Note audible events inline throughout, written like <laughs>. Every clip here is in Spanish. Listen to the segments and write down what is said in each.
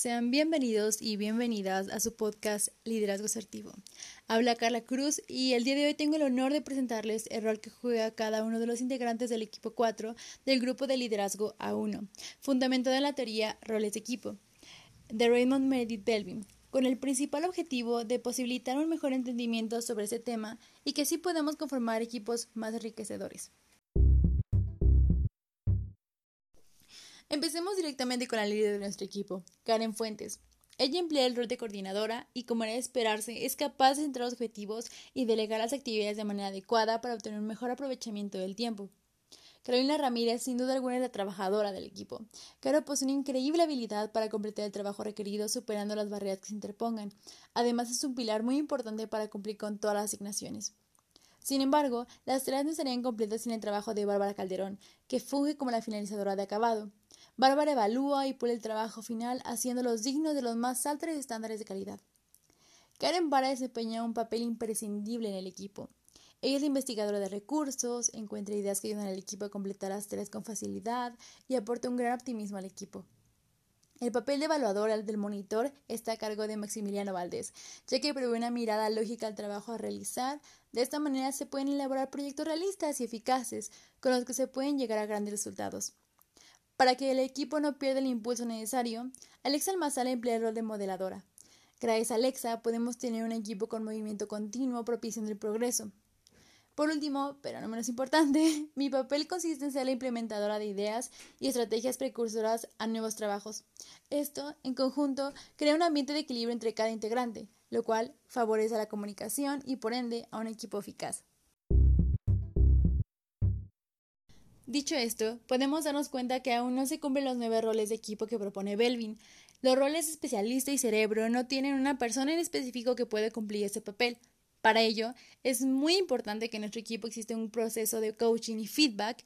Sean bienvenidos y bienvenidas a su podcast Liderazgo Asertivo. Habla Carla Cruz y el día de hoy tengo el honor de presentarles el rol que juega cada uno de los integrantes del equipo 4 del grupo de liderazgo A1, fundamentado en la teoría Roles de Equipo, de Raymond Meredith Belvin, con el principal objetivo de posibilitar un mejor entendimiento sobre ese tema y que así podamos conformar equipos más enriquecedores. Empecemos directamente con la líder de nuestro equipo, Karen Fuentes. Ella emplea el rol de coordinadora y, como era de esperarse, es capaz de centrar objetivos y delegar las actividades de manera adecuada para obtener un mejor aprovechamiento del tiempo. Carolina Ramírez, sin duda alguna, es la trabajadora del equipo. Caro posee una increíble habilidad para completar el trabajo requerido superando las barreras que se interpongan. Además, es un pilar muy importante para cumplir con todas las asignaciones. Sin embargo, las tareas no estarían completas sin el trabajo de Bárbara Calderón, que funge como la finalizadora de acabado. Bárbara evalúa y pone el trabajo final haciéndolos dignos de los más altos estándares de calidad. Karen Vara desempeña un papel imprescindible en el equipo. Ella es la investigadora de recursos, encuentra ideas que ayudan al equipo a completar las tareas con facilidad y aporta un gran optimismo al equipo. El papel de evaluador del monitor está a cargo de Maximiliano Valdés, ya que provee una mirada lógica al trabajo a realizar. De esta manera se pueden elaborar proyectos realistas y eficaces, con los que se pueden llegar a grandes resultados. Para que el equipo no pierda el impulso necesario, Alexa Almazala emplea el rol de modeladora. Gracias a Alexa podemos tener un equipo con movimiento continuo propiciando el progreso. Por último, pero no menos importante, <laughs> mi papel consiste en ser la implementadora de ideas y estrategias precursoras a nuevos trabajos. Esto, en conjunto, crea un ambiente de equilibrio entre cada integrante, lo cual favorece la comunicación y, por ende, a un equipo eficaz. Dicho esto, podemos darnos cuenta que aún no se cumplen los nueve roles de equipo que propone Belvin. Los roles especialista y cerebro no tienen una persona en específico que pueda cumplir ese papel. Para ello, es muy importante que en nuestro equipo exista un proceso de coaching y feedback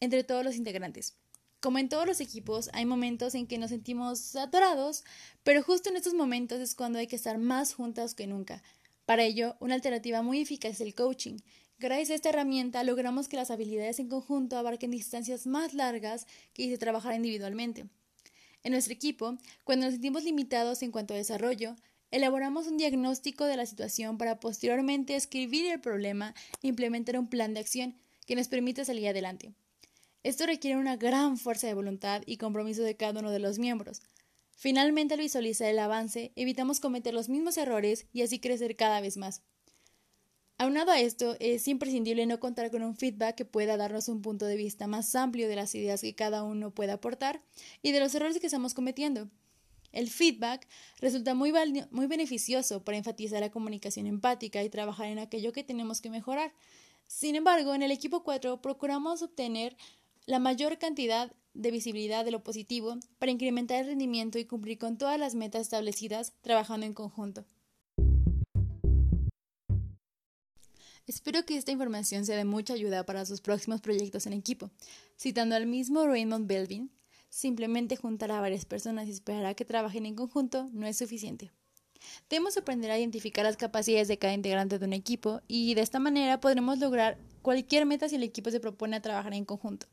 entre todos los integrantes. Como en todos los equipos, hay momentos en que nos sentimos atorados, pero justo en estos momentos es cuando hay que estar más juntas que nunca. Para ello, una alternativa muy eficaz es el coaching, Gracias a esta herramienta logramos que las habilidades en conjunto abarquen distancias más largas que si trabajar individualmente. En nuestro equipo, cuando nos sentimos limitados en cuanto a desarrollo, elaboramos un diagnóstico de la situación para posteriormente escribir el problema e implementar un plan de acción que nos permita salir adelante. Esto requiere una gran fuerza de voluntad y compromiso de cada uno de los miembros. Finalmente, al visualizar el avance, evitamos cometer los mismos errores y así crecer cada vez más. Aunado a esto, es imprescindible no contar con un feedback que pueda darnos un punto de vista más amplio de las ideas que cada uno pueda aportar y de los errores que estamos cometiendo. El feedback resulta muy, muy beneficioso para enfatizar la comunicación empática y trabajar en aquello que tenemos que mejorar. Sin embargo, en el equipo 4 procuramos obtener la mayor cantidad de visibilidad de lo positivo para incrementar el rendimiento y cumplir con todas las metas establecidas trabajando en conjunto. Espero que esta información sea de mucha ayuda para sus próximos proyectos en equipo. Citando al mismo Raymond Belvin, simplemente juntar a varias personas y esperar a que trabajen en conjunto no es suficiente. Debemos aprender a identificar las capacidades de cada integrante de un equipo y de esta manera podremos lograr cualquier meta si el equipo se propone a trabajar en conjunto.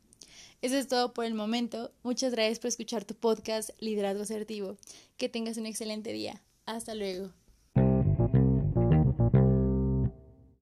Eso es todo por el momento. Muchas gracias por escuchar tu podcast Liderazgo Asertivo. Que tengas un excelente día. Hasta luego.